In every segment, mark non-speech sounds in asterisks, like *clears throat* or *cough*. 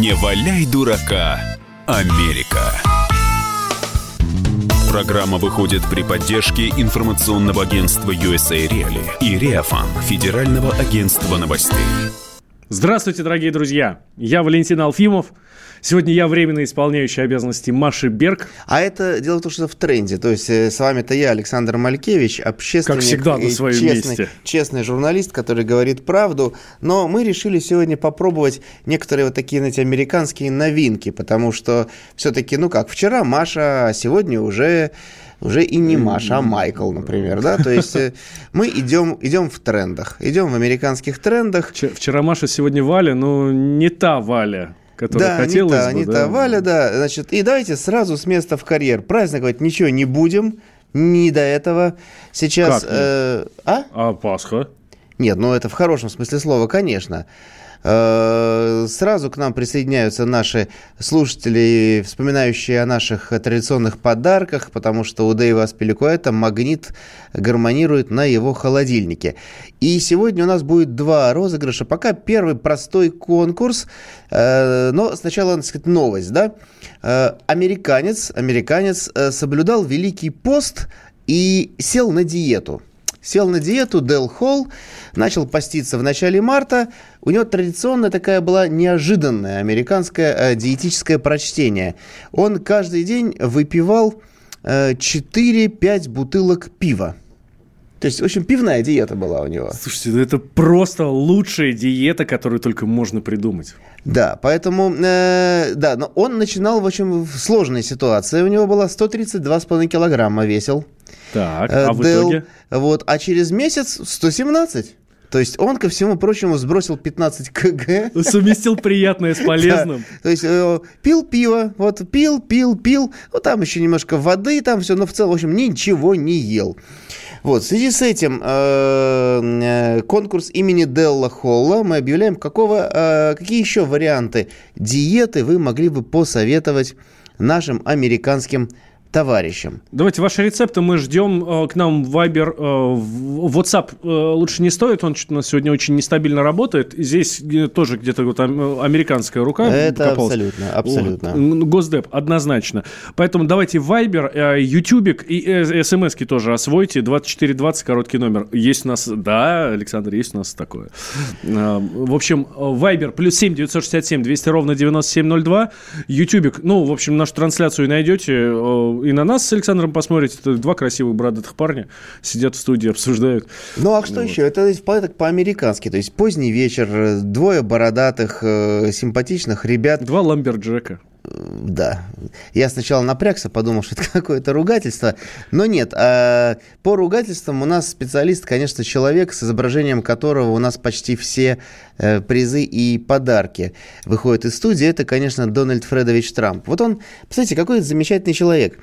Не валяй дурака, Америка. Программа выходит при поддержке информационного агентства USA Reali и Реафан, Федерального агентства новостей. Здравствуйте, дорогие друзья! Я Валентин Алфимов. Сегодня я временно исполняющий обязанности Маши Берг. А это дело в том, что в тренде. То есть э, с вами-то я, Александр Малькевич, общественник. Как всегда на своем честный, месте. Честный журналист, который говорит правду. Но мы решили сегодня попробовать некоторые вот такие, знаете, американские новинки. Потому что все-таки, ну как, вчера Маша, а сегодня уже уже и не Маша, а Майкл, например, да, то есть э, *laughs* мы идем, идем в трендах, идем в американских трендах. Вчера Маша, сегодня Валя, но не та Валя, которая да, хотелось не та, бы. не да. та Валя, да, значит, и давайте сразу с места в карьер. Праздновать ничего не будем, не до этого. Сейчас... Как э, а? А Пасха? Нет, ну это в хорошем смысле слова, конечно. Э, Сразу к нам присоединяются наши слушатели, вспоминающие о наших традиционных подарках, потому что у Дэйва Аспиликуэта магнит гармонирует на его холодильнике. И сегодня у нас будет два розыгрыша. Пока первый простой конкурс, э, но сначала, так сказать, новость, да? Э, Американец, американец соблюдал Великий пост и сел на диету сел на диету, Дел Холл, начал поститься в начале марта. У него традиционная такая была неожиданная американское э, диетическое прочтение. Он каждый день выпивал э, 4-5 бутылок пива. То есть, в общем, пивная диета была у него. Слушайте, ну это просто лучшая диета, которую только можно придумать. Да, поэтому, э, да, но он начинал, в общем, в сложной ситуации. У него было 132,5 килограмма весил. Так, Э, а в Дел, итоге? Вот, а через месяц 117. То есть он, ко всему прочему, сбросил 15 кг. Совместил приятное с полезным. Да. То есть э, пил пиво, вот пил, пил, пил, ну там еще немножко воды, там все, но в целом, в общем, ничего не ел. Вот, в связи с этим э, э, конкурс имени Делла Холла мы объявляем, какого, э, какие еще варианты диеты вы могли бы посоветовать нашим американским товарищам. Давайте ваши рецепты мы ждем э, к нам Viber, э, в WhatsApp э, лучше не стоит, он что-то у нас сегодня очень нестабильно работает. Здесь э, тоже где-то вот э, американская рука Это копалась. абсолютно, абсолютно. Вот. М, Госдеп, однозначно. Поэтому давайте Viber, э, Ютубик и э, смски тоже освойте. 2420, короткий номер. Есть у нас, да, Александр, есть у нас такое. Э, В общем, э, Viber плюс 7 967 200 ровно 9702. Ютубик, ну, в общем, нашу трансляцию найдете. И на нас с Александром посмотрите. Это два красивых бородатых парня сидят в студии, обсуждают. Ну а что еще? Это так по-американски. То есть поздний вечер, э, двое бородатых, э, симпатичных ребят. Два ламберджека. Да. Я сначала напрягся, подумал, что это *laughs* какое-то ругательство. Но нет. а, По ругательствам у нас специалист, конечно, человек, с изображением которого у нас почти все э, призы и подарки выходят из студии. Это, конечно, Дональд Фредович Трамп. Вот он, посмотрите, какой замечательный человек.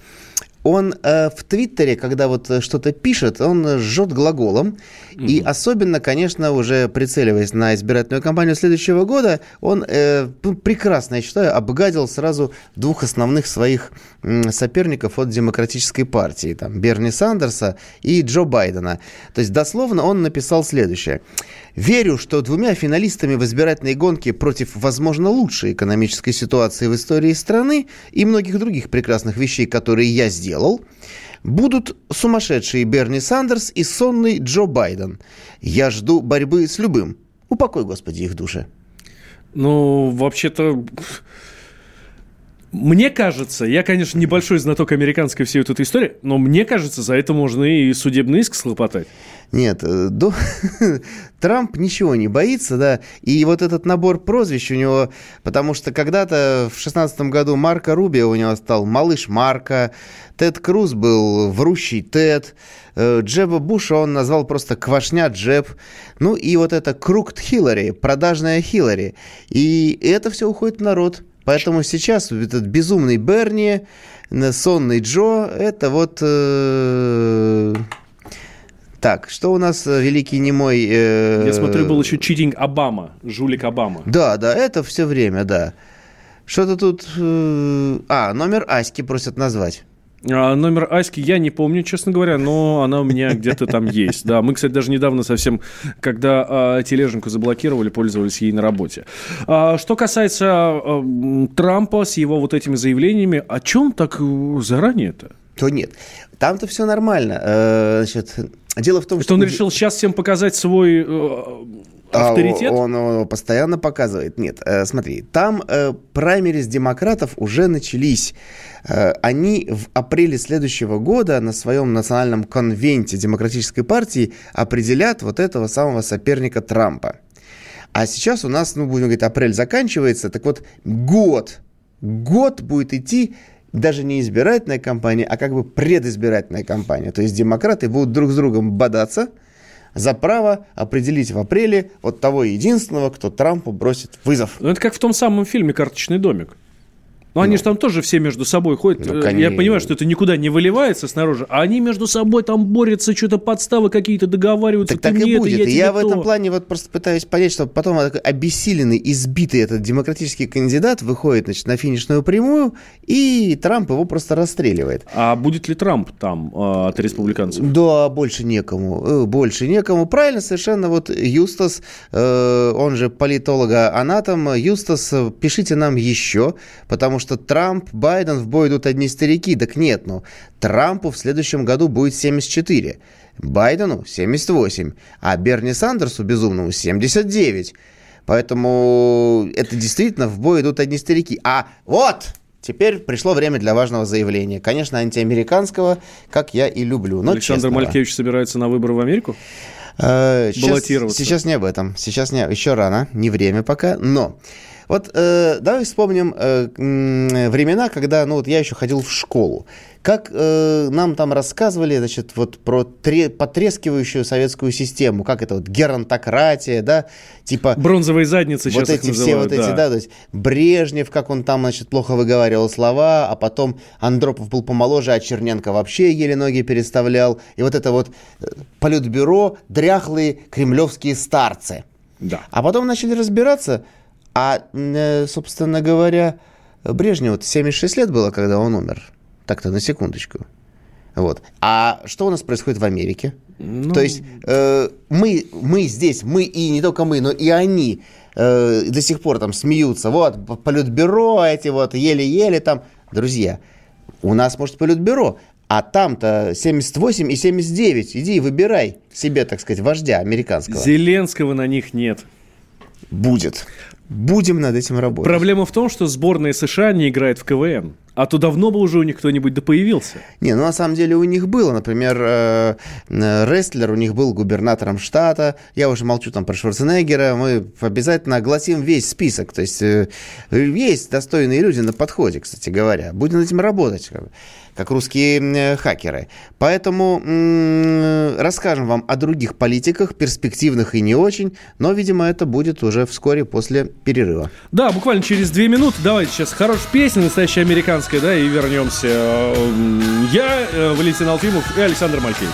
Он э, в Твиттере, когда вот э, что-то пишет, он э, жжет глаголом. И особенно, конечно, уже прицеливаясь на избирательную кампанию следующего года, он э, прекрасно, я считаю, обгадил сразу двух основных своих соперников от Демократической партии, там, Берни Сандерса и Джо Байдена. То есть, дословно он написал следующее. Верю, что двумя финалистами в избирательной гонке против, возможно, лучшей экономической ситуации в истории страны и многих других прекрасных вещей, которые я сделал, будут сумасшедший Берни Сандерс и сонный Джо Байден. Я жду борьбы с любым. Упокой, Господи, их души. Ну, вообще-то... Мне кажется, я, конечно, небольшой знаток американской всей вот этой истории, но мне кажется, за это можно и судебный иск схлопотать. Нет, э, до... *laughs* Трамп ничего не боится, да, и вот этот набор прозвищ у него, потому что когда-то в шестнадцатом году Марко Рубио у него стал «Малыш Марко», Тед Круз был «Врущий Тед», э, Джеба Буша он назвал просто «Квашня Джеб», ну и вот это «Крукт Хиллари», «Продажная Хиллари», и это все уходит в народ. Поэтому сейчас этот безумный Берни, сонный Джо, это вот... э, Так, что у нас э, великий немой... э, Я смотрю, был еще читинг Обама, жулик Обама. Да, да, это все время, да. Что-то тут... э, А, номер Аськи просят назвать. А, номер Аськи я не помню, честно говоря, но она у меня *laughs* где-то там есть. Да, мы, кстати, даже недавно совсем, когда а, тележеньку заблокировали, пользовались ей на работе. А, что касается а, Трампа с его вот этими заявлениями, о чем так заранее-то? То нет. Там-то все нормально. Э, значит, дело в том, что... Что он решил сейчас всем показать свой э, авторитет? А, он, он постоянно показывает. Нет, э, смотри, там э, праймерис демократов уже начались. Э, они в апреле следующего года на своем национальном конвенте Демократической партии определят вот этого самого соперника Трампа. А сейчас у нас, ну, будем говорить, апрель заканчивается, так вот год, год будет идти даже не избирательная кампания, а как бы предизбирательная кампания. То есть демократы будут друг с другом бодаться – за право определить в апреле вот того единственного, кто Трампу бросит вызов. Ну, это как в том самом фильме «Карточный домик». Но ну, они же там тоже все между собой ходят. Ну, Я понимаю, что это никуда не выливается снаружи, а они между собой там борются, что-то подставы какие-то договариваются. Так, так и будет. я, я в этом плане вот просто пытаюсь понять, что потом обессиленный, избитый этот демократический кандидат выходит значит, на финишную прямую, и Трамп его просто расстреливает. А будет ли Трамп там э, от республиканцев? Да, больше некому. Э, больше некому. Правильно совершенно. Вот Юстас, э, он же политолога-анатом, Юстас, пишите нам еще, потому что что Трамп, Байден в бой идут одни старики. Так нет, ну, Трампу в следующем году будет 74, Байдену 78, а Берни Сандерсу безумному 79. Поэтому это действительно в бой идут одни старики. А вот, Теперь пришло время для важного заявления. Конечно, антиамериканского, как я и люблю. Но Александр честного. Малькевич собирается на выборы в Америку? Э, сейчас, сейчас не об этом. Сейчас не, еще рано, не время пока. Но вот э, давай вспомним э, времена, когда, ну вот я еще ходил в школу. Как э, нам там рассказывали, значит, вот про тре- потрескивающую советскую систему, как это вот геронтократия, да, типа... Бронзовые задницы вот эти все вот эти, да. то есть Брежнев, как он там, значит, плохо выговаривал слова, а потом Андропов был помоложе, а Черненко вообще еле ноги переставлял. И вот это вот э, политбюро, дряхлые кремлевские старцы. Да. А потом начали разбираться, а, э, собственно говоря, Брежневу 76 лет было, когда он умер. Так-то на секундочку. Вот. А что у нас происходит в Америке? Ну... То есть э, мы, мы здесь, мы и не только мы, но и они э, до сих пор там смеются. Вот, политбюро эти вот еле-еле там. Друзья, у нас, может, политбюро, а там-то 78 и 79. Иди выбирай себе, так сказать, вождя американского. Зеленского на них нет. Будет. Будем над этим работать. Проблема в том, что сборная США не играет в КВН. А то давно бы уже у них кто-нибудь да появился. Не, ну на самом деле у них было. Например, э, э, рестлер у них был губернатором штата. Я уже молчу там про Шварценеггера. Мы обязательно огласим весь список. То есть э, есть достойные люди на подходе, кстати говоря. Будем над этим работать как русские хакеры. Поэтому расскажем вам о других политиках, перспективных и не очень, но, видимо, это будет уже вскоре после перерыва. Да, буквально через две минуты. Давайте сейчас хорошая песня, настоящая американская, да, и вернемся. Я, э, Валентин Алфимов и Александр Малькевич.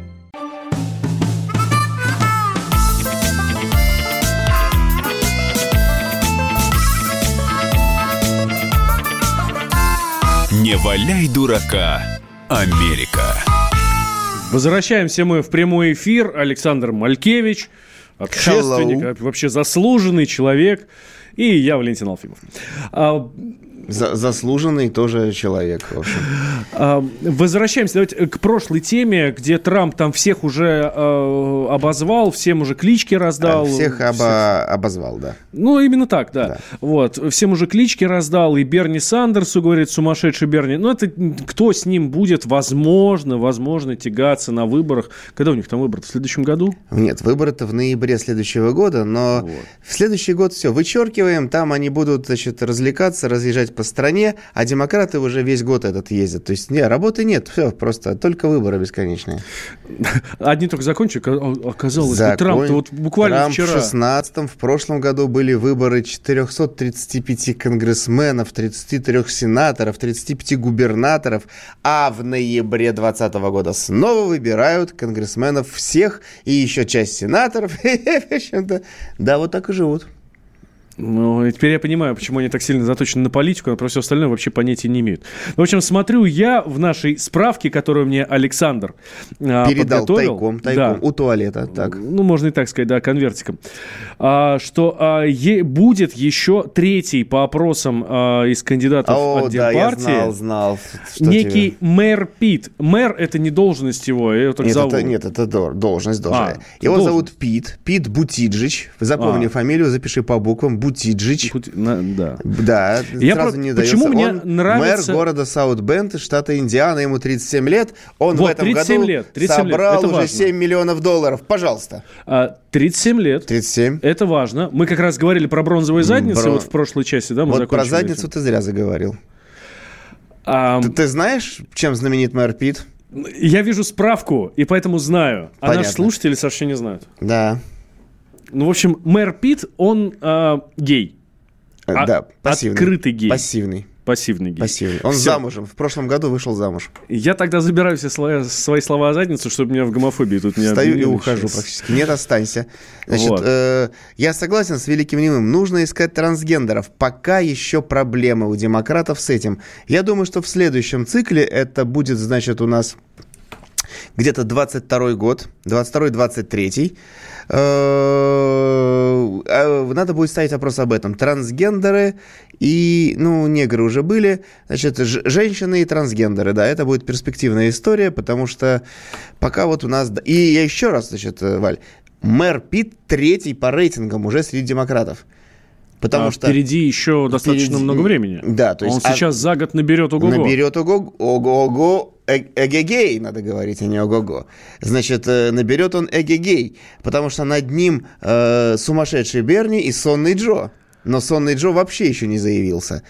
Не валяй дурака, Америка. Возвращаемся мы в прямой эфир. Александр Малькевич, общественник, Hello. вообще заслуженный человек. И я, Валентин Алфимов. За- заслуженный тоже человек, в общем. а, возвращаемся давайте к прошлой теме, где Трамп там всех уже э, обозвал, всем уже клички раздал. Всех оба- обозвал, да. Ну, именно так, да. Да. Вот. Всем уже клички раздал. И Берни Сандерсу говорит, сумасшедший Берни. Ну, это кто с ним будет, возможно, возможно, тягаться на выборах. Когда у них там выборы? В следующем году? Нет, выборы-то в ноябре следующего года, но в следующий год все вычеркиваем, там они будут, значит, развлекаться, разъезжать по стране, а демократы уже весь год этот ездят. То есть, не, работы нет, все, просто только выборы бесконечные. Одни только закончили, оказалось, Закон- Трамп вот буквально Трамп вчера. в 16-м, в прошлом году были выборы 435 конгрессменов, 33 сенаторов, 35 губернаторов, а в ноябре 2020 года снова выбирают конгрессменов всех и еще часть сенаторов. *laughs* Да, вот так и живут. Ну, теперь я понимаю, почему они так сильно заточены на политику, а про все остальное вообще понятия не имеют. В общем, смотрю я в нашей справке, которую мне Александр а, Передал подготовил. тайком, тайком, Да. у туалета. Так. Ну, можно и так сказать, да, конвертиком. А, что а, е- будет еще третий по опросам а, из кандидатов О, от да, я Демпартии. знал, знал. Некий тебе- мэр Пит. Мэр это не должность его, его так Нет зовут. это, нет, это должность должная. А, Его должность. зовут Пит, Пит Бутиджич. Запомни А. фамилию, запиши по буквам. Бутиджич. Пут- на- да. Да, Я сразу про- не почему дается. мне Он нравится- мэр города Саут-Бенд, штата Индиана, ему 37 лет. Он Вот, в этом 37 году лет, 37 лет, собрал это уже важно. 7 миллионов долларов. Пожалуйста. А, 37 лет. 37. Это важно. Мы как раз говорили про бронзовые задницы Бро- вот в прошлой части, да, мы вот про задницу этим. ты зря заговорил. А, Ты, ты знаешь, чем знаменит мэр Пит? я вижу справку, и поэтому знаю. А Понятно. наши слушатели совсем не знают. Да. Ну, в общем, мэр Пит, он а, гей. Э, А- да, пассивный. открытый гей. Пассивный. Пассивный гей. Пассивный. Он Всё. замужем. В прошлом году вышел замуж. Я тогда забираю все слова- свои слова о задницу, чтобы меня в гомофобии тут не Встаю и ухожу сейчас. практически. Нет, останься. Значит, Вот. э, я согласен с Великим Немым. Нужно искать трансгендеров. Пока еще проблемы у демократов с этим. Я думаю, что в следующем цикле это будет, значит, у нас где-то 22 год, 22-23. Э, э, Надо будет ставить вопрос об этом. Трансгендеры и, ну, негры уже были. Значит, женщины и трансгендеры, да, это будет перспективная история, потому что пока вот у нас... И я еще раз, значит, э, Валь, мэр Пит третий по рейтингам уже среди демократов. Потому А что... впереди еще достаточно впереди- много времени. Да, то есть... Он а- сейчас за год наберет ого Наберет ого, ого-го, э- эгегей, надо говорить, а не ого-го. Значит, э, наберет он эгегей, потому что над ним э, сумасшедший Берни и сонный Джо. Но сонный Джо вообще еще не заявился.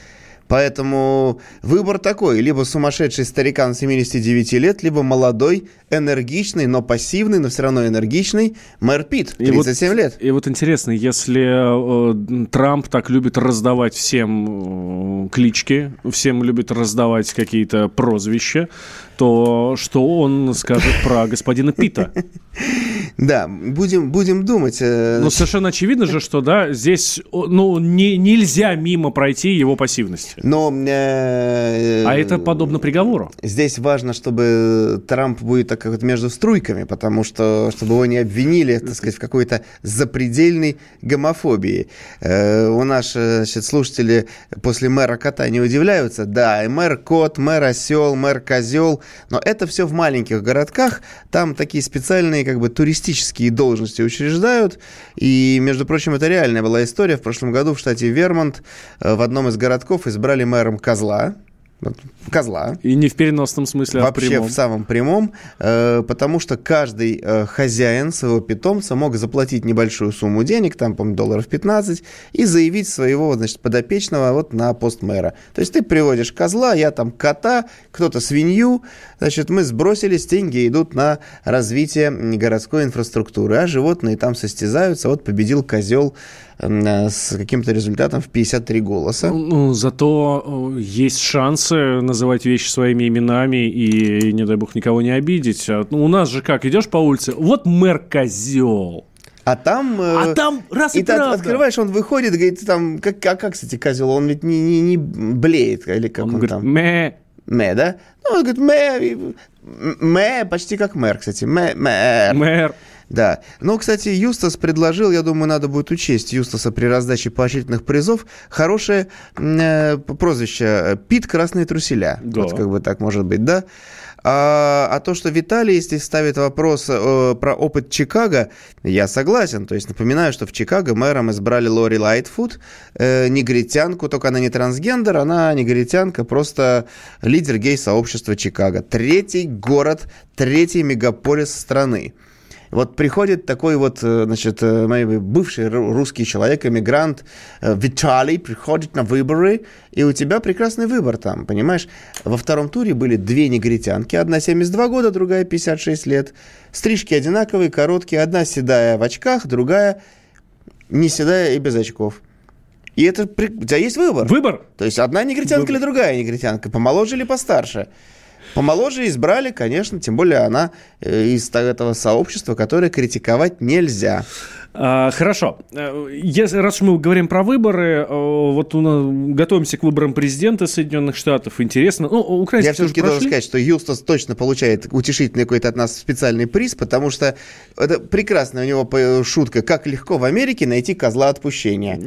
Поэтому выбор такой. Либо сумасшедший старикан 79 лет, либо молодой, энергичный, но пассивный, но все равно энергичный мэр Пит, И вот- 37 лет. И вот интересно, если э, Трамп так любит раздавать всем э, клички, всем любит раздавать какие-то прозвища, то что он скажет про господина Пита? Да, будем, будем думать. э, Ну, совершенно очевидно же, что, да, здесь, ну, не, нельзя мимо пройти его пассивности. Но... э, А это подобно приговору. Здесь важно, чтобы Трамп будет так как между струйками, потому что, чтобы его не обвинили, так сказать, в какой-то запредельной гомофобии. Э, у нас, э, значит, слушатели после мэра кота не удивляются. Да, и мэр кот, мэр осел, мэр козел, но это все в маленьких городках, там такие специальные как бы туристические должности учреждают, и, между прочим, это реальная была история. В прошлом году в штате Вермонт э, в одном из городков избрали мэром козла, козла. И не в переносном смысле, а Вообще в прямом. в самом прямом, э, потому что каждый э, хозяин своего питомца мог заплатить небольшую сумму денег, там, по долларов 15, и заявить своего, значит, подопечного вот на пост мэра. То есть ты приводишь козла, я там кота, кто-то свинью, значит, мы сбросились, деньги идут на развитие городской инфраструктуры, а животные там состязаются. Вот победил козел с каким-то результатом в 53 голоса. Ну, зато э, есть шансы называть вещи своими именами и, не дай бог, никого не обидеть. А, ну, у нас же как, идешь по улице, вот мэр козел. А там... э, А там раз и, И ты правда. открываешь, он выходит, говорит, там, как, а как, кстати, козел, он ведь не, не, не блеет, или как Он он, говорит, там? мэ. Мэ, да? Ну, он говорит, мэ, мэ, почти как мэр, кстати, мэ, мэр. Мэр. Да. Ну, кстати, Юстас предложил, я думаю, надо будет учесть Юстаса при раздаче поощрительных призов, хорошее э, прозвище э, Пит Красные Труселя. Да. Вот как бы так может быть, да? А, а то, что Виталий, если ставит вопрос э, про опыт Чикаго, я согласен. То есть напоминаю, что в Чикаго мэром избрали Лори Лайтфуд, э, негритянку, только она не трансгендер, она негритянка, просто лидер гей-сообщества Чикаго. Третий город, третий мегаполис страны. Вот приходит такой вот, э, значит, э, бывший ру- русский человек, эмигрант э, Виталий, приходит на выборы, и у тебя прекрасный выбор там, понимаешь? Во втором туре были две негритянки, одна 72 года, другая 56 лет. Стрижки одинаковые, короткие, одна седая в очках, другая не седая и без очков. И это у тебя есть выбор. Выбор. То есть одна негритянка или другая негритянка, помоложе или постарше. Помоложе избрали, конечно, тем более она э, из этого сообщества, которое критиковать нельзя. А, хорошо. Э, Если, раз уж мы говорим про выборы, э, вот у нас, готовимся к выборам президента Соединенных Штатов. Интересно. Ну, украинские Я все-таки должен сказать, что Юстас точно получает утешительный какой-то от нас специальный приз, потому что это прекрасная у него шутка, как легко в Америке найти козла отпущения.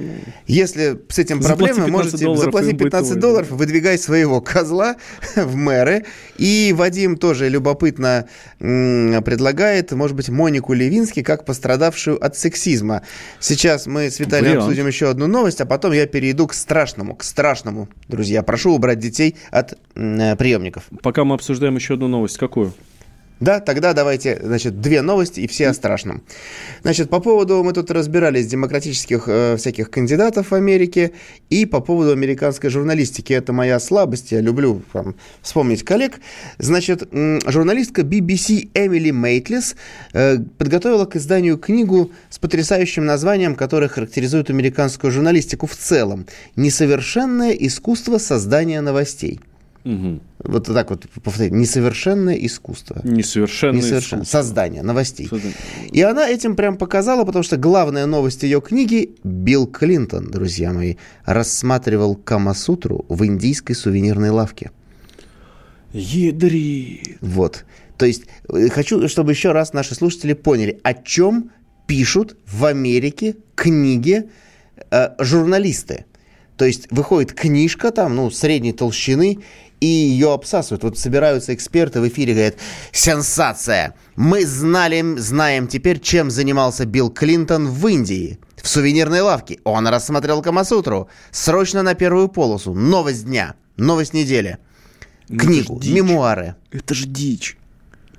Если с этим проблемы, 15 можете долларов, заплати им будет 15 твой, долларов, выдвигай своего козла *laughs* в мэры. И Вадим тоже любопытно предлагает, может быть, Монику Левински как пострадавшую от сексизма. Сейчас мы с Виталием Вариант. обсудим еще одну новость, а потом я перейду к страшному, к страшному. Друзья, прошу убрать детей от э, приемников. Пока мы обсуждаем еще одну новость. Какую? Да, тогда давайте, значит, две новости и все о страшном. Значит, по поводу, мы тут разбирались демократических э, всяких кандидатов в Америке и по поводу американской журналистики. Это моя слабость, я люблю там, вспомнить коллег. Значит, журналистка BBC Эмили Мейтлис э, подготовила к изданию книгу с потрясающим названием, которое характеризует американскую журналистику в целом. «Несовершенное искусство создания новостей». Мгм. Вот так вот повторить. Несовершенное искусство. Несовершенное Несовершенно. искусство. Создание новостей. Создание. И она этим прям показала, потому что главная новость ее книги Билл Клинтон, друзья мои, рассматривал Камасутру в индийской сувенирной лавке. Ядри. Вот. То есть э, хочу, чтобы еще раз наши слушатели поняли, о чем пишут в Америке книги э, журналисты. То есть выходит книжка там, ну, средней толщины, и ее обсасывают. Вот собираются эксперты в эфире, говорят, сенсация! Мы знали, знаем теперь, чем занимался Билл Клинтон в Индии. В сувенирной лавке. Он рассмотрел Камасутру. Срочно на первую полосу. Новость дня. Новость недели. Это Книгу. Мемуары. Это же дичь.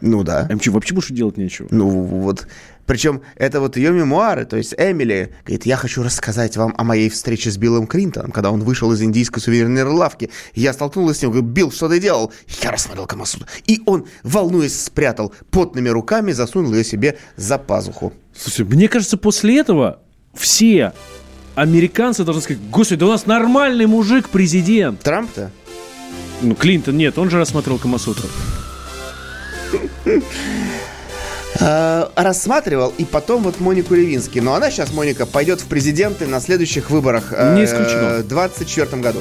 Ну да. А им что, вообще больше делать нечего? Ну вот. Причем это вот ее мемуары, то есть Эмили говорит, я хочу рассказать вам о моей встрече с Биллом Клинтоном, когда он вышел из индийской сувенирной лавки. Я столкнулась с ним, говорю, Билл, что ты делал? Я рассмотрел Камасутру. И он, волнуясь, спрятал потными руками, засунул ее себе за пазуху. Слушай, мне кажется, после этого все американцы должны сказать, господи, да у нас нормальный мужик президент. Трамп-то? Ну, Клинтон нет, он же рассмотрел Камасутру. *laughs* Э, рассматривал, и потом вот Монику Левински. Но она сейчас, Моника, пойдет в президенты на следующих выборах э, Не исключено. в 24 году.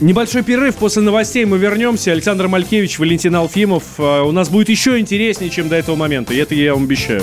Небольшой перерыв после новостей мы вернемся. Александр Малькевич, Валентин Алфимов. А, У нас будет еще интереснее, чем до этого момента. И это я вам обещаю.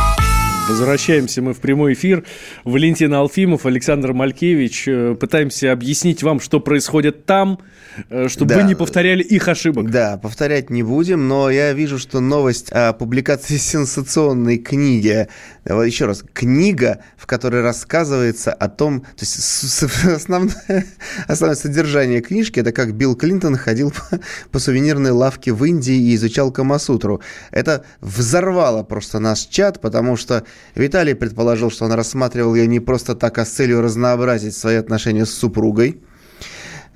Возвращаемся мы в прямой эфир. Валентин Алфимов, Александр Малькевич. Э, Пытаемся объяснить вам, что происходит там, э, чтобы Да. вы не повторяли их ошибок. Да, повторять не будем, но я вижу, что новость о публикации сенсационной книги, давай еще раз, книга, в которой рассказывается о том, то есть основное, *laughs* основное содержание книжки, это как Билл Клинтон ходил *laughs* по, по сувенирной лавке в Индии и изучал Камасутру. Это взорвало просто наш чат, потому что Виталий предположил, что он рассматривал ее не просто так, а с целью разнообразить свои отношения с супругой.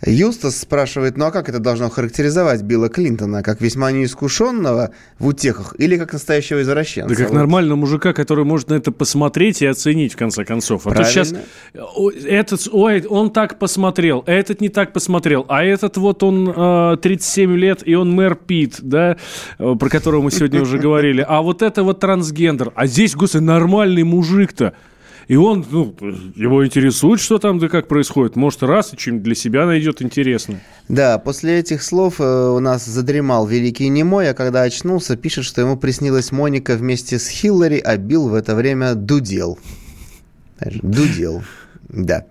Юстас спрашивает, ну а как это должно характеризовать Билла Клинтона? Как весьма неискушенного в утехах или как настоящего извращенца? Да как Вот. нормального мужика, который может на это посмотреть и оценить, в конце концов. А то Правильно. сейчас этот, ой, он так посмотрел, этот не так посмотрел, а этот вот он э, 37 лет, и он мэр Пит, да, э, про которого мы сегодня уже говорили, а вот это вот трансгендер, а здесь, господи, нормальный мужик-то. И он, ну, его интересует, что там да как происходит. Может, раз и чем для себя найдет интересно. Да, после этих слов э, у нас задремал великий немой, а когда очнулся, пишет, что ему приснилась Моника вместе с Хиллари, а Билл в это время дудел. Дудел. Да.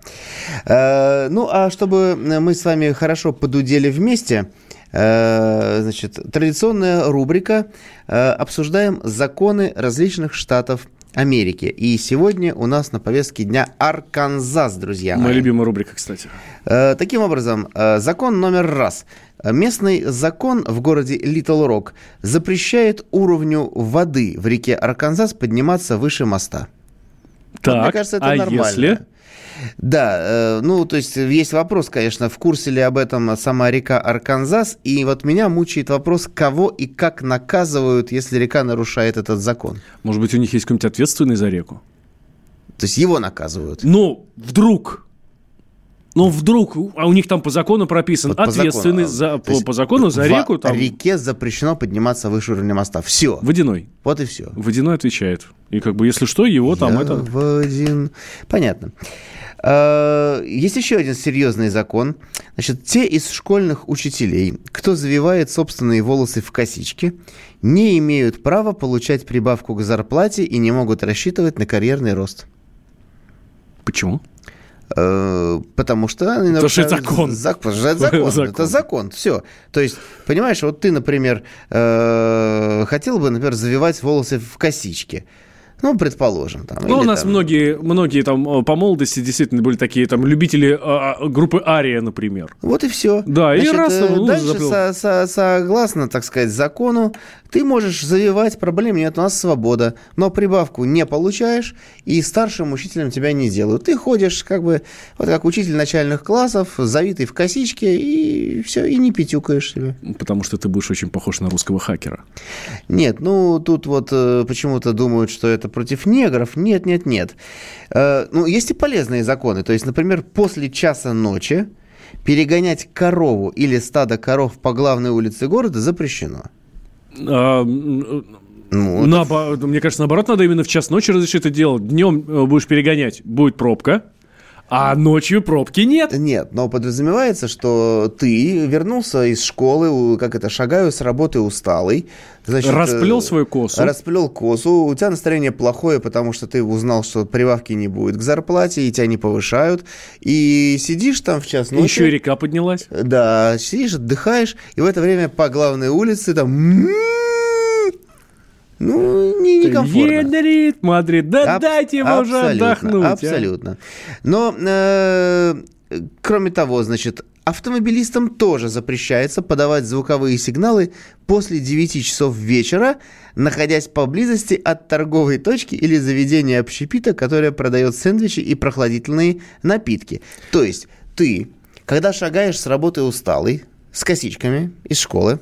Э, ну, а чтобы мы с вами хорошо подудели вместе, э, значит, традиционная рубрика «Обсуждаем законы различных штатов Америки». И сегодня у нас на повестке дня Арканзас, друзья Моя любимая рубрика, кстати. Э, Таким образом, э, закон номер раз. Местный закон в городе Литл Рок запрещает уровню воды в реке Арканзас подниматься выше моста. Вот, Так, мне кажется, это а нормально. если... Да, э, ну, то есть есть вопрос, конечно, в курсе ли об этом сама река Арканзас, и вот меня мучает вопрос, кого и как наказывают, если река нарушает этот закон. Может быть, у них есть какой-нибудь ответственный за реку? То есть его наказывают. Ну, вдруг. Ну, вдруг, а у них там по закону прописан Вот по ответственный закону. за, по, по закону за реку там реке запрещено подниматься выше уровня моста. Все. водяной. Вот и все. Водяной отвечает. И как бы, если что, его там Я это... в один... Понятно. Э, Есть еще один серьезный закон. Значит, те из школьных учителей, кто завивает собственные волосы в косички, не имеют права получать прибавку к зарплате и не могут рассчитывать на карьерный рост. Почему? Э, Потому что они Потому что это закон. зак- потому что это закон. Закон. Это закон. Все. То есть, понимаешь, вот ты, например, э, хотел бы, например, завивать волосы в косички. Ну, предположим. Там, Ну, у нас там- многие, многие там э, по молодости действительно были такие там любители а, а, группы Ария, например. Вот и все. Да, и раз, ну, дальше со- со- согласно, так сказать, закону, ты можешь завивать, проблем нет, у нас свобода. Но прибавку не получаешь, и старшим учителем тебя не делают. Ты ходишь, как бы, вот как учитель начальных классов, завитый в косичке, и все, и не пятюкаешь себе. Потому что ты будешь очень похож на русского хакера. Нет, ну тут вот э, почему-то думают, что это против негров. Нет, нет, нет. Э, ну, есть и полезные законы. То есть, например, после часа ночи перегонять корову или стадо коров по главной улице города запрещено. А, Ну, наобо- Мне кажется, наоборот, надо именно в час ночи разрешить это делать. Днем э, будешь перегонять, будет пробка, а ночью пробки нет. Нет, но подразумевается, что ты вернулся из школы, как это, шагаю с работы усталый. Значит, Расплел э, свою косу. Расплел косу. У тебя настроение плохое, потому что ты узнал, что прибавки не будет к зарплате, и тебя не повышают. И сидишь там в час ночи. Еще и река поднялась. Да, сидишь, отдыхаешь, и в это время по главной улице там... Ну, не, некомфортно. Ядрит, Мадрид, да Аб- дайте ему уже абсолютно, отдохнуть. а. Абсолютно. Но, э, кроме того, значит, автомобилистам тоже запрещается подавать звуковые сигналы после 9 часов вечера, находясь поблизости от торговой точки или заведения общепита, которое продает сэндвичи и прохладительные напитки. То есть ты, когда шагаешь с работы усталый, с косичками из школы,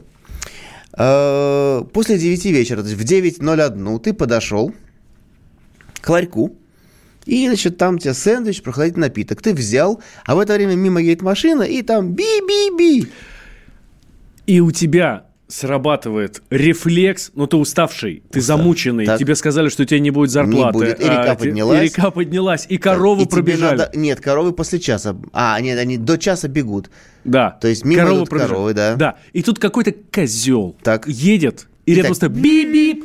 После 9 вечера, то есть в 9.01 ты подошел к ларьку, и, значит, там у тебя сэндвич, прохладительный напиток. Ты взял, а в это время мимо едет машина, и там би-би-би. И у тебя срабатывает рефлекс, ну ты уставший, ты замученный, Так. тебе сказали, что у тебя не будет зарплаты. будет, и река а, поднялась. И река поднялась, и коровы И тебе пробежали. надо- Нет, коровы после часа. А, нет, они до часа бегут. Да. То есть мимо коровы идут пробежали. коровы, да. Да. И тут какой-то козел Так. едет, и, И рядом так. тобой бип-бип,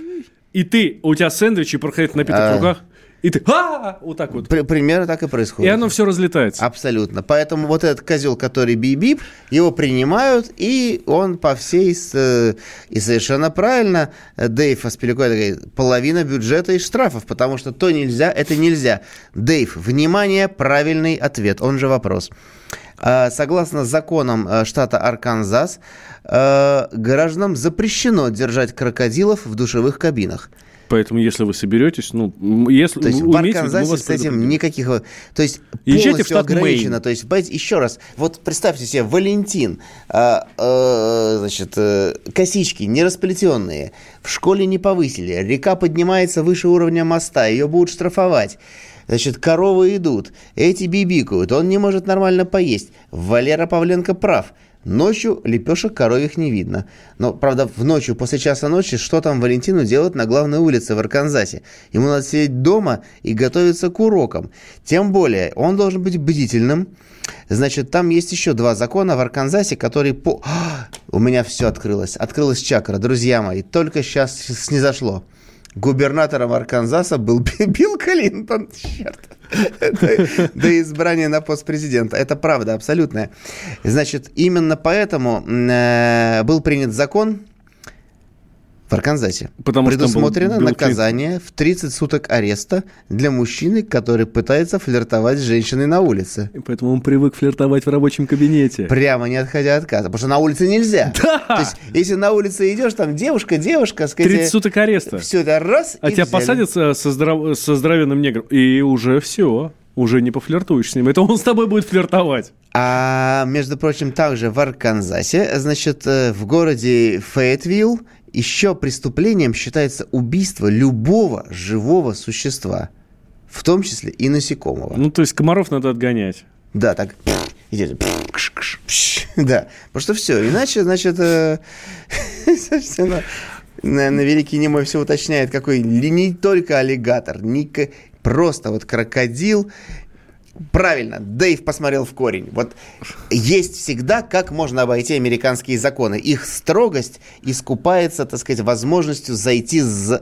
и ты, у тебя сэндвич и проходит напиток А. в руках, и ты а вот так вот. При- примерно так и И происходит. оно все разлетается. Абсолютно. Поэтому вот этот козел, который бип-бип, его принимают, и он по всей... э, И совершенно правильно э, Дэйв Аспиликуэт говорит, половина бюджета из штрафов, потому что то нельзя, это нельзя. Дэйв, внимание, правильный ответ, он же вопрос. А, Согласно законам э, штата Арканзас, гражданам запрещено держать крокодилов в душевых кабинах. Поэтому, если вы соберетесь, ну, если То есть в умеете, мы Арканзасе вас с этим никаких... э, То есть Езжайте в полностью Мэйн. ограничено. То есть, понимаете, еще раз, вот представьте себе, Валентин, а, э, значит, э, косички нерасплетенные, в школе не повысили, река поднимается выше уровня моста, ее будут штрафовать. Значит, коровы идут, эти бибикают, он не может нормально поесть. Валера Павленко прав. Ночью лепешек коровьих не видно. Но, правда, в ночью, после часа ночи, что там Валентину делать на главной улице в Арканзасе? Ему надо сидеть дома и готовиться к урокам. Тем более, он должен быть бдительным. Значит, там есть еще два закона в Арканзасе, которые по... А, *gasps* У меня все открылось. Открылась чакра, друзья мои. Только сейчас снизошло. Губернатором Арканзаса был Билл Клинтон. Черт. До, избрания на пост президента. Это правда, абсолютная. Значит, именно поэтому э, был принят закон в Арканзасе. Потому что был Предусмотрено Билл наказание в 30 суток ареста для мужчины, который пытается флиртовать с женщиной на улице. И Поэтому он привык флиртовать в рабочем кабинете. Прямо не отходя от отказа. Потому что на улице нельзя. *laughs* Да! То есть, если на улице идешь, там девушка, девушка, сказать, 30 суток ареста. все это раз А тебя взяли. посадят со, со здрав- со здоровенным негром, и уже все. Уже не пофлиртуешь с ним. Это он с тобой будет флиртовать. А, между прочим, также в Арканзасе, значит, э, в городе Фейтвилл еще преступлением считается убийство любого живого существа, в том числе и насекомого. Ну, то есть комаров надо отгонять. Да, так. *laughs* идет. *laughs* Да, потому что все, иначе, значит, э, *laughs* собственно, наверное, Великий Немой все уточняет, какой не только аллигатор, не просто вот крокодил. Правильно, Дэйв посмотрел в корень. Вот есть всегда, как можно обойти американские законы. Их строгость искупается, так сказать, возможностью зайти с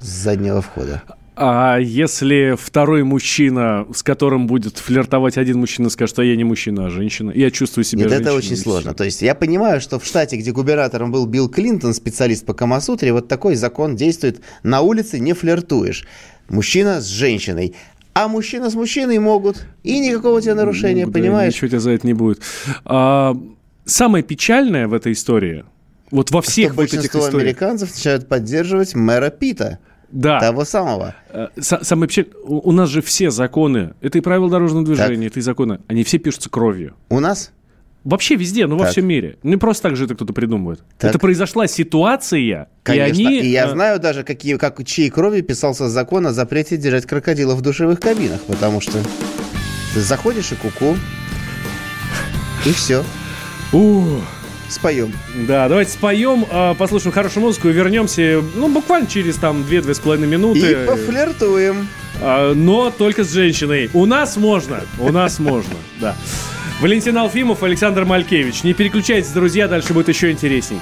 с заднего входа. А если второй мужчина, с которым будет флиртовать один мужчина, скажет, а я не мужчина, а женщина, я чувствую себя Нет, это женщиной, очень и сложно. То есть я понимаю, что в штате, где губернатором был Билл Клинтон, специалист по Камасутре, вот такой закон действует. На улице не флиртуешь. Мужчина с женщиной. А мужчина с мужчиной могут. И никакого у тебя нарушения, Ну, да, понимаешь? Ничего тебе за это не будет. А, самое печальное в этой истории, вот во всех что вот этих историях, американцев начинают поддерживать мэра Пита. да, Того самого. э, са- самое печальное, у нас же все законы, это и правила дорожного движения, это и законы, они все пишутся кровью. У нас Вообще везде, ну во Так. всем мире. Не просто так же это кто-то придумывает. Так. Это произошла ситуация, Конечно. и они... И я э, знаю даже, какие, как, чьей крови писался закон о запрете держать крокодилов в душевых кабинах, потому что ты заходишь и куку, и все, ух. споем. Да, давайте споем, а, послушаем хорошую музыку и вернемся, ну, буквально через там 2-2,5 минуты. И пофлиртуем. А, но только с женщиной. У нас можно, у нас можно, да. Валентин Алфимов, Александр Малькевич. Не переключайтесь, друзья, дальше будет еще интересней.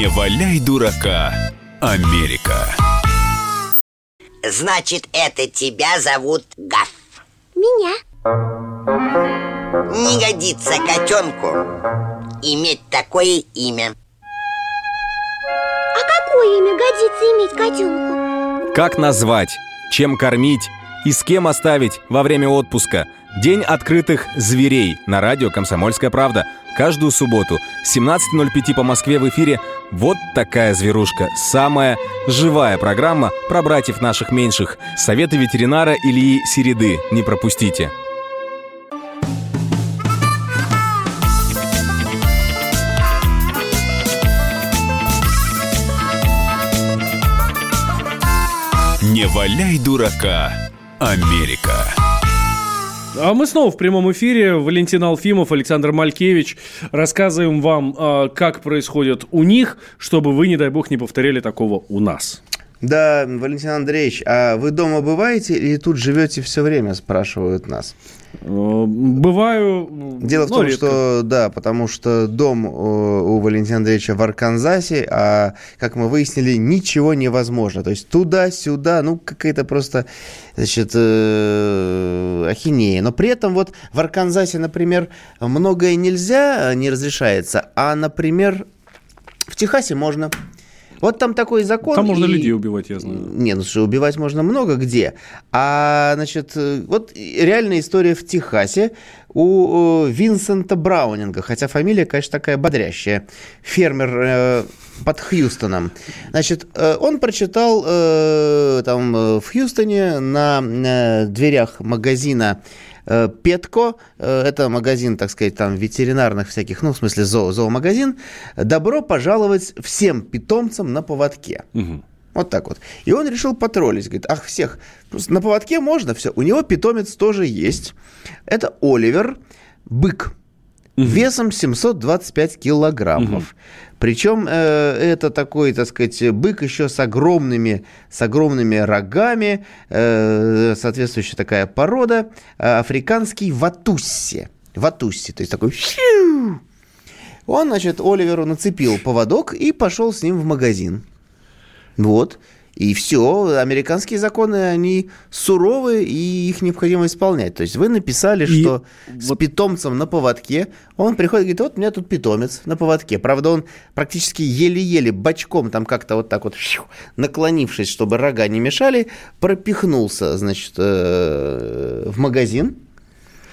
Не валяй дурака, Америка. Значит, это тебя зовут Гаф. Меня. Не годится котенку иметь такое имя. А какое имя годится иметь котенку? Как назвать, чем кормить и с кем оставить во время отпуска. День открытых зверей на радио «Комсомольская правда». Каждую субботу 17.05 по Москве в эфире «Вот такая зверушка». Самая живая программа про братьев наших меньших. Советы ветеринара Ильи Середы. Не пропустите. Не валяй дурака, Америка. А мы снова в прямом эфире. Валентин Алфимов, Александр Малькевич. Рассказываем вам, а, как происходит у них, чтобы вы, не дай бог, не повторяли такого у нас. Да, Валентин Андреевич, а вы дома бываете или тут живете все время, спрашивают нас? Э, Бываю... Дело в том, редко. что, да, потому что дом э, у Валентина Андреевича в Арканзасе, а, как мы выяснили, ничего невозможно. То есть туда-сюда, ну, какая-то просто, значит, э, ахинея. Но при этом вот в Арканзасе, например, многое нельзя, не разрешается, а, например, в Техасе можно. Вот там такой закон. Там можно и- людей убивать, я знаю. не, ну что, убивать можно много где. А, значит, э, вот реальная история в Техасе у Винсента Браунинга, хотя фамилия, конечно, такая бодрящая. Фермер э, под Хьюстоном. Значит, э, он прочитал э, там э, в Хьюстоне на э, дверях магазина э, Петко, э, это магазин, так сказать, там ветеринарных всяких, ну, в смысле зоо, зоомагазин, добро пожаловать всем питомцам на поводке. Вот так вот. И он решил потроллить. Говорит, ах, всех. Просто на поводке можно все. У него питомец тоже есть. Это Оливер, бык. Весом 725 килограммов. Причем э, это такой, так сказать, бык еще с огромными, с огромными рогами, э, соответствующая такая порода, э, африканский ватусси. Ватусси, то есть такой... Он, значит, Оливеру нацепил поводок и пошел с ним в магазин. Вот. И все, американские законы, они суровые, и их необходимо исполнять. То есть вы написали, И что с питомцем на поводке, он приходит и говорит, вот у меня тут питомец на поводке. Правда, он практически еле-еле бочком, там как-то вот так вот, наклонившись, чтобы рога не мешали, пропихнулся, значит, э, в магазин,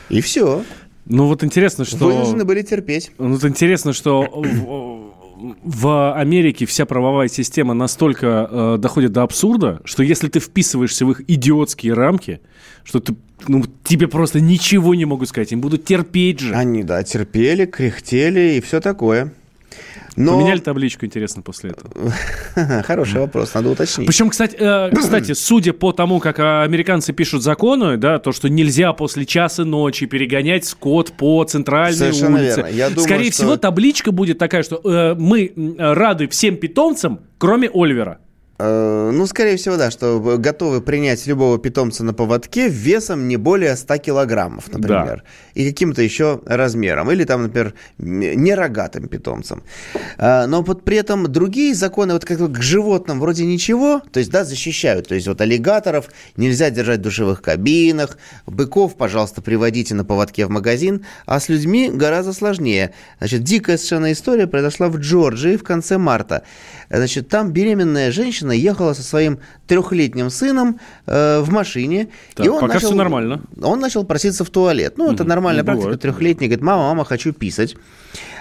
и все. Ну вот интересно, что... Вынуждены были терпеть. Ну, Вот интересно, что *clears throat* в, Америке вся правовая система настолько э, доходит до абсурда, что если ты вписываешься в их идиотские рамки, что ты, ну, тебе просто ничего не могут сказать, им будут терпеть же. Они, да, терпели, кряхтели и все такое. Но... Поменяли табличку, интересно, после этого. *laughs* Хороший вопрос, надо уточнить. Причем, кстати, э, *clears throat* кстати, судя по тому, как э, американцы пишут законы, да, то, что нельзя после часа ночи перегонять скот по центральной Совершенно улице. верно. Я думаю, Скорее что- всего, табличка будет такая, что э, мы рады всем питомцам, кроме Оливера. Э, Ну, скорее всего, да, что вы готовы принять любого питомца на поводке весом не более 100 килограммов, например. И каким-то еще размером. Или там, например, нерогатым питомцем. А, Но вот при этом другие законы, вот как к животным вроде ничего, то есть, да, защищают. То есть, вот аллигаторов нельзя держать в душевых кабинах, быков, пожалуйста, приводите на поводке в магазин, а с людьми гораздо сложнее. Значит, дикая совершенно история произошла в Джорджии в конце марта. Значит, там беременная женщина ехала со своим трехлетним сыном э, в машине. Так, пока всё нормально. Он начал проситься в туалет. Ну, это Мгм. нормальная Ну, практика. бывает. Трехлетний говорит, мама, мама, хочу писать.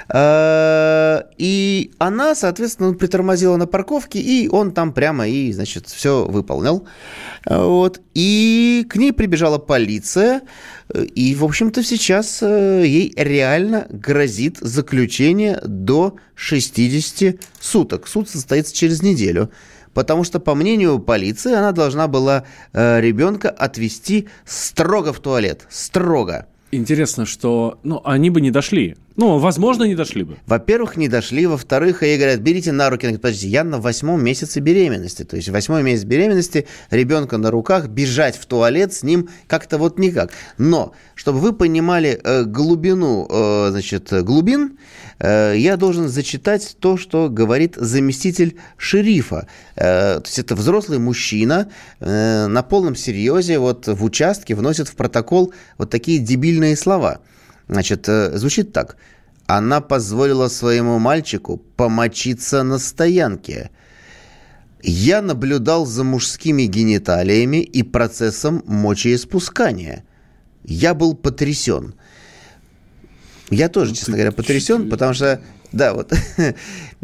Э, И она, соответственно, притормозила на парковке, и он там прямо и, значит, все выполнил. Э, Вот. И к ней прибежала полиция, э, и, в общем-то, сейчас ей реально грозит заключение до 60 суток. Суд состоится через неделю. Потому что, по мнению полиции, она должна была э, ребенка отвезти строго в туалет. Строго. Интересно, что, ну, они бы не дошли. Ну, возможно, не дошли бы. Во-первых, не дошли. Во-вторых, ей говорят, берите на руки. Она говорит, подождите, я на восьмом месяце беременности. То есть восьмой месяц беременности, ребенка на руках, бежать в туалет с ним как-то вот никак. Но, чтобы вы понимали э, глубину, э, значит, глубин, э, я должен зачитать то, что говорит заместитель шерифа. Э, то есть это взрослый мужчина э, на полном серьезе вот в участке вносит в протокол вот такие дебильные слова – Значит, э, звучит так. Она позволила своему мальчику помочиться на стоянке. Я наблюдал за мужскими гениталиями и процессом мочеиспускания. Я был потрясен. Я тоже, честно говоря, потрясен, потому что да, вот.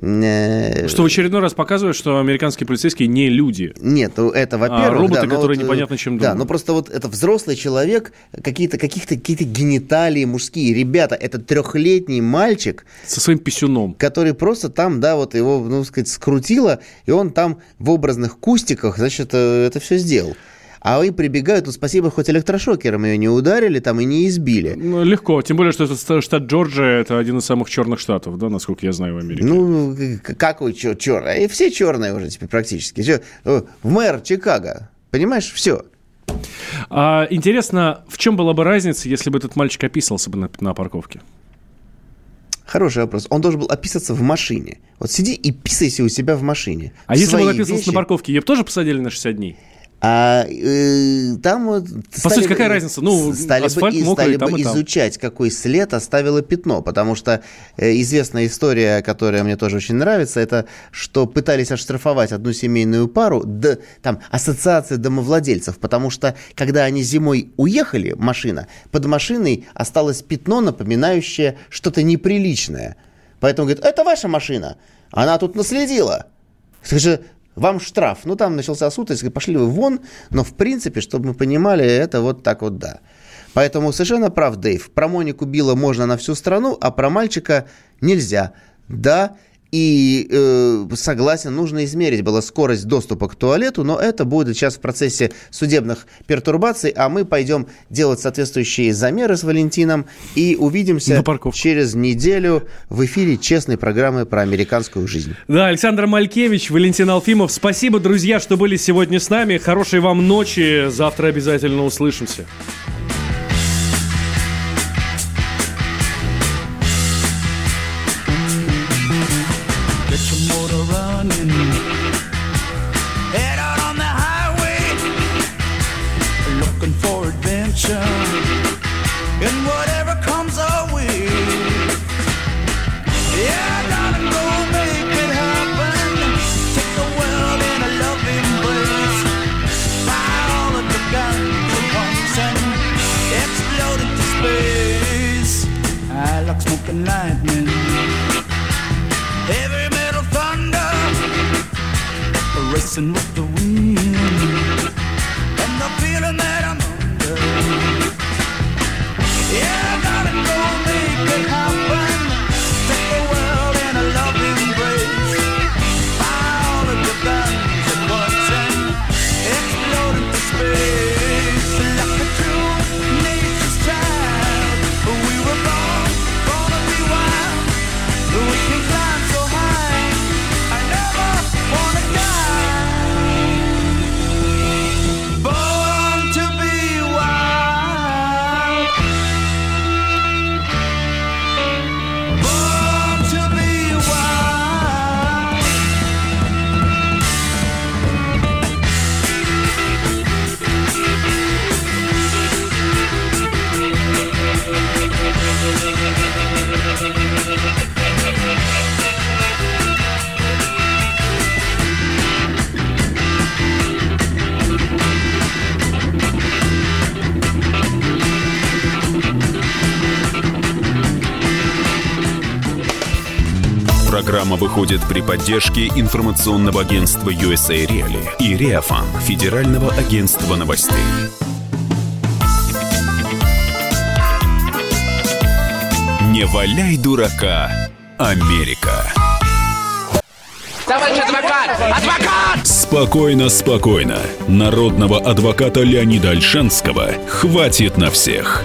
Э, *laughs* что в очередной раз показывает, что американские полицейские не люди. Нет, ну, это, во-первых... А роботы, да, которые вот, непонятно чем думают. Да, но просто вот это взрослый человек, какие-то каких-то какие-то гениталии мужские. Ребята, это трехлетний мальчик... Со своим писюном. Который просто там, да, вот его, ну, сказать, скрутило, и он там в образных кустиках, значит, э, это все сделал. А они прибегают, ну, спасибо, хоть электрошокером ее не ударили там и не избили. Ну, легко, тем более, что это штат Джорджия, это один из самых черных штатов, да, насколько я знаю в Америке. Ну, какой чер черный? И все черные уже теперь практически. В мэр Чикаго, понимаешь, все. А, интересно, в чем была бы разница, если бы этот мальчик описывался бы на, на парковке? Хороший вопрос. Он должен был описаться в машине. Вот сиди и писайся у себя в машине. А если бы он описывался вещи... на парковке, ее бы тоже посадили на 60 дней? А э, там вот... По сути, какая разница? Ну, стали асфальт бы, мокрый, стали там бы и изучать, там. какой след оставило пятно, потому что э, известная история, которая мне тоже очень нравится, это что пытались оштрафовать одну семейную пару, да, там, ассоциация домовладельцев, потому что, когда они зимой уехали, машина, под машиной осталось пятно, напоминающее что-то неприличное. Поэтому говорит, это ваша машина, она тут наследила. Скажи, вам штраф. Ну, там начался суд, если пошли вы вон, но, в принципе, чтобы мы понимали, это вот так вот да. Поэтому совершенно прав Дэйв. Про Монику Билла можно на всю страну, а про мальчика нельзя. Да, и э, согласен, нужно измерить было скорость доступа к туалету, но это будет сейчас в процессе судебных пертурбаций, а мы пойдем делать соответствующие замеры с Валентином и увидимся через неделю в эфире честной программы про американскую жизнь. Да, Александр Малькевич, Валентин Алфимов. Спасибо, друзья, что были сегодня с нами. Хорошей вам ночи. Завтра обязательно услышимся. Racing with the Программа выходит при поддержке информационного агентства USA Reali и Реафан, Федерального агентства новостей. Не валяй дурака, Америка. Товарищ адвокат! Адвокат! Спокойно, спокойно. Народного адвоката Леонида Альшанского хватит на всех.